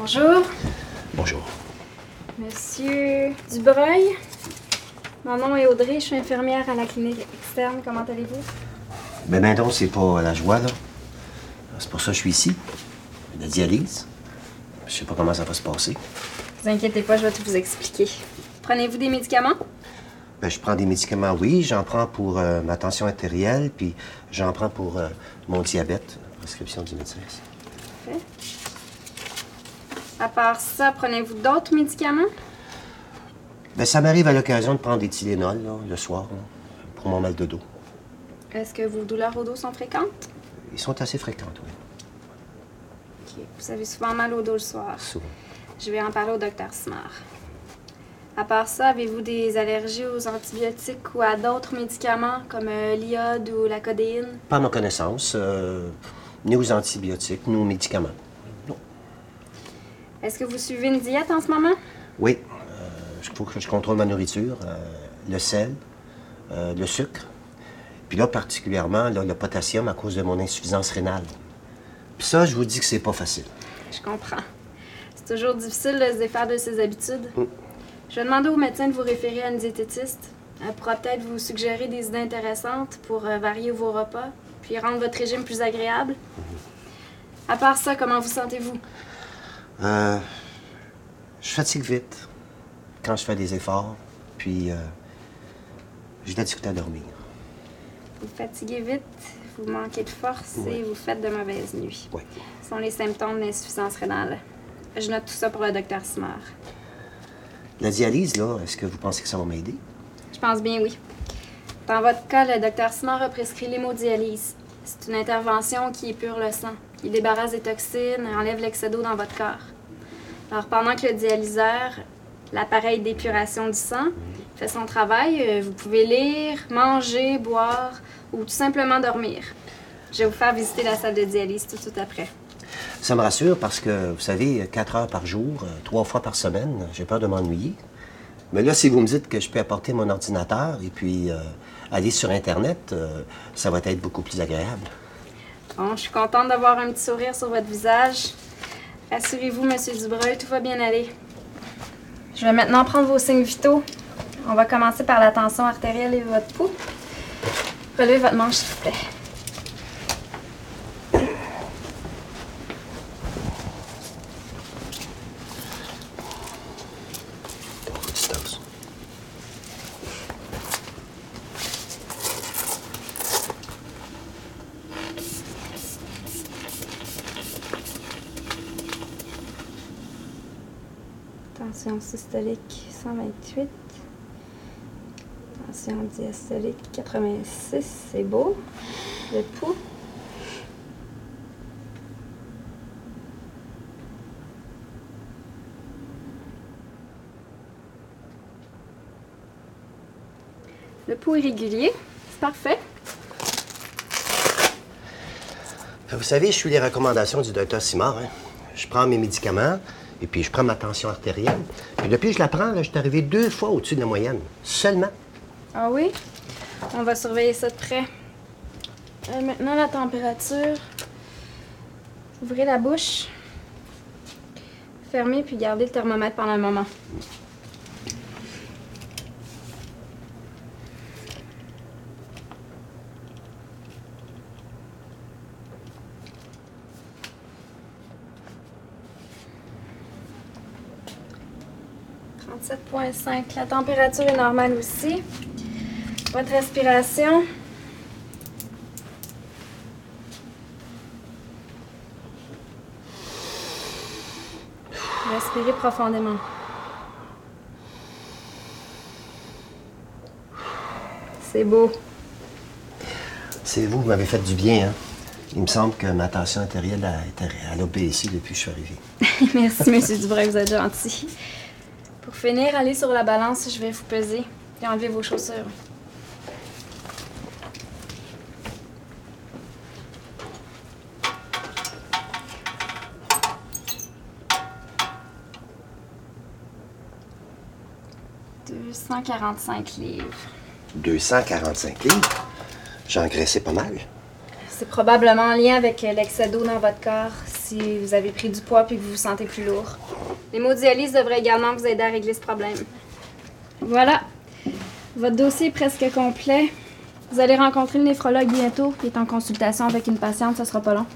Bonjour, Bonjour. Monsieur Dubreuil. Mon nom est Audrey, je suis infirmière à la clinique externe. Comment allez-vous? Mais ben donc, c'est pas la joie, là. C'est pour ça que je suis ici. La dialyse. Je sais pas comment ça va se passer. Vous inquiétez pas, je vais tout vous expliquer. Prenez-vous des médicaments? Ben, je prends des médicaments, oui. J'en prends pour euh, ma tension artérielle, puis j'en prends pour euh, mon diabète. Prescription du médecin. Parfait. À part ça, prenez-vous d'autres médicaments? Ben, ça m'arrive à l'occasion de prendre des Tylenol, là, le soir, là, pour mon mal de dos. Est-ce que vos douleurs au dos sont fréquentes? Ils sont assez fréquentes, oui. Ok. Vous avez souvent mal au dos le soir. Souvent. Je vais en parler au docteur Smart. À part ça, avez-vous des allergies aux antibiotiques ou à d'autres médicaments comme euh, l'iode ou la codéine? Pas à ma connaissance, euh, ni aux antibiotiques, ni aux médicaments. Est-ce que vous suivez une diète en ce moment? Oui, il faut que je contrôle ma nourriture, euh, le sel, euh, le sucre, puis là particulièrement là, le potassium à cause de mon insuffisance rénale. Puis ça, je vous dis que c'est pas facile. Je comprends. C'est toujours difficile de se défaire de ses habitudes. Mm. Je vais demander au médecin de vous référer à une diététiste. Elle pourra peut-être vous suggérer des idées intéressantes pour euh, varier vos repas, puis rendre votre régime plus agréable. À part ça, comment vous sentez-vous? Euh, je fatigue vite quand je fais des efforts, puis euh, j'ai de la difficulté à dormir. Vous fatiguez vite, vous manquez de force et vous faites de mauvaises nuits. Oui. Ce sont les symptômes d'insuffisance rénale. Je note tout ça pour le docteur Smart. La dialyse, là, est-ce que vous pensez que ça va m'aider? Je pense bien oui. Dans votre cas, le docteur Smart a prescrit l'hémodialyse. C'est une intervention qui épure le sang. Il débarrasse des toxines enlève l'excès d'eau dans votre corps. Alors pendant que le dialyseur, l'appareil d'épuration du sang, fait son travail, euh, vous pouvez lire, manger, boire ou tout simplement dormir. Je vais vous faire visiter la salle de dialyse tout de suite après. Ça me rassure parce que, vous savez, quatre heures par jour, euh, trois fois par semaine, j'ai peur de m'ennuyer. Mais là, si vous me dites que je peux apporter mon ordinateur et puis euh, aller sur Internet, euh, ça va être beaucoup plus agréable. Bon, je suis contente d'avoir un petit sourire sur votre visage. Rassurez-vous, Monsieur Dubreuil, tout va bien aller. Je vais maintenant prendre vos signes vitaux. On va commencer par la tension artérielle et votre pouls. Relevez votre manche, s'il vous plaît. Tension systolique 128. Tension diastolique 86, c'est beau. Le pouls. Le pouls est régulier, c'est parfait. Vous savez, je suis les recommandations du docteur Simard. hein. Je prends mes médicaments et puis je prends ma tension artérielle. Puis depuis que je la prends, je suis arrivé deux fois au-dessus de la moyenne. Seulement. Ah oui? On va surveiller ça de près. Euh, maintenant, la température. Ouvrez la bouche. Fermez puis gardez le thermomètre pendant un moment. « 37,5. La température est normale aussi. Votre respiration. Respirez profondément. C'est beau. C'est vous qui m'avez fait du bien, hein? Il me semble que ma tension artérielle a, été- elle a baissé depuis que je suis arrivé. Merci, Monsieur Dubreuil, vous êtes gentil. Pour finir, allez sur la balance, je vais vous peser et enlever vos chaussures. « 245 livres. 245 livres? J'ai engraissé pas mal. C'est probablement en lien avec l'excès d'eau dans votre corps. Si vous avez pris du poids puis que vous vous sentez plus lourd. L'hémodialyse devrait également vous aider à régler ce problème. Voilà. Votre dossier est presque complet. Vous allez rencontrer le néphrologue bientôt. Il est en consultation avec une patiente, ce sera pas long.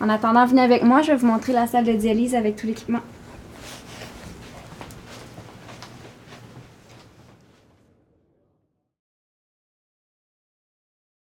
En attendant, venez avec moi, je vais vous montrer la salle de dialyse avec tout l'équipement.